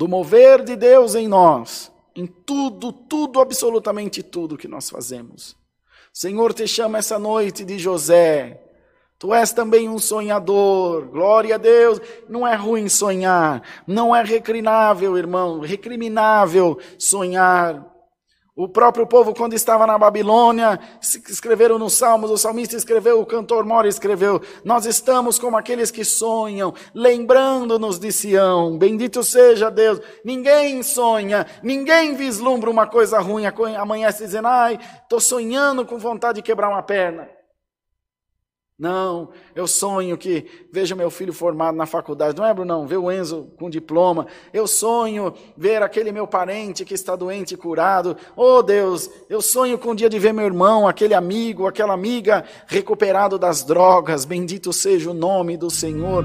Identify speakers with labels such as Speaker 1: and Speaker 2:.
Speaker 1: Do mover de Deus em nós, em tudo, tudo, absolutamente tudo que nós fazemos. O Senhor te chama essa noite de José. Tu és também um sonhador, glória a Deus. Não é ruim sonhar, não é recriminável, irmão, recriminável sonhar. O próprio povo, quando estava na Babilônia, escreveram nos Salmos, o salmista escreveu, o cantor Mora escreveu: Nós estamos como aqueles que sonham, lembrando-nos de Sião. Bendito seja Deus. Ninguém sonha, ninguém vislumbra uma coisa ruim, amanhece dizendo: Ai, estou sonhando com vontade de quebrar uma perna. Não, eu sonho que veja meu filho formado na faculdade. Não é, Brunão? Ver o Enzo com diploma. Eu sonho ver aquele meu parente que está doente curado. Oh, Deus, eu sonho com o dia de ver meu irmão, aquele amigo, aquela amiga recuperado das drogas. Bendito seja o nome do Senhor.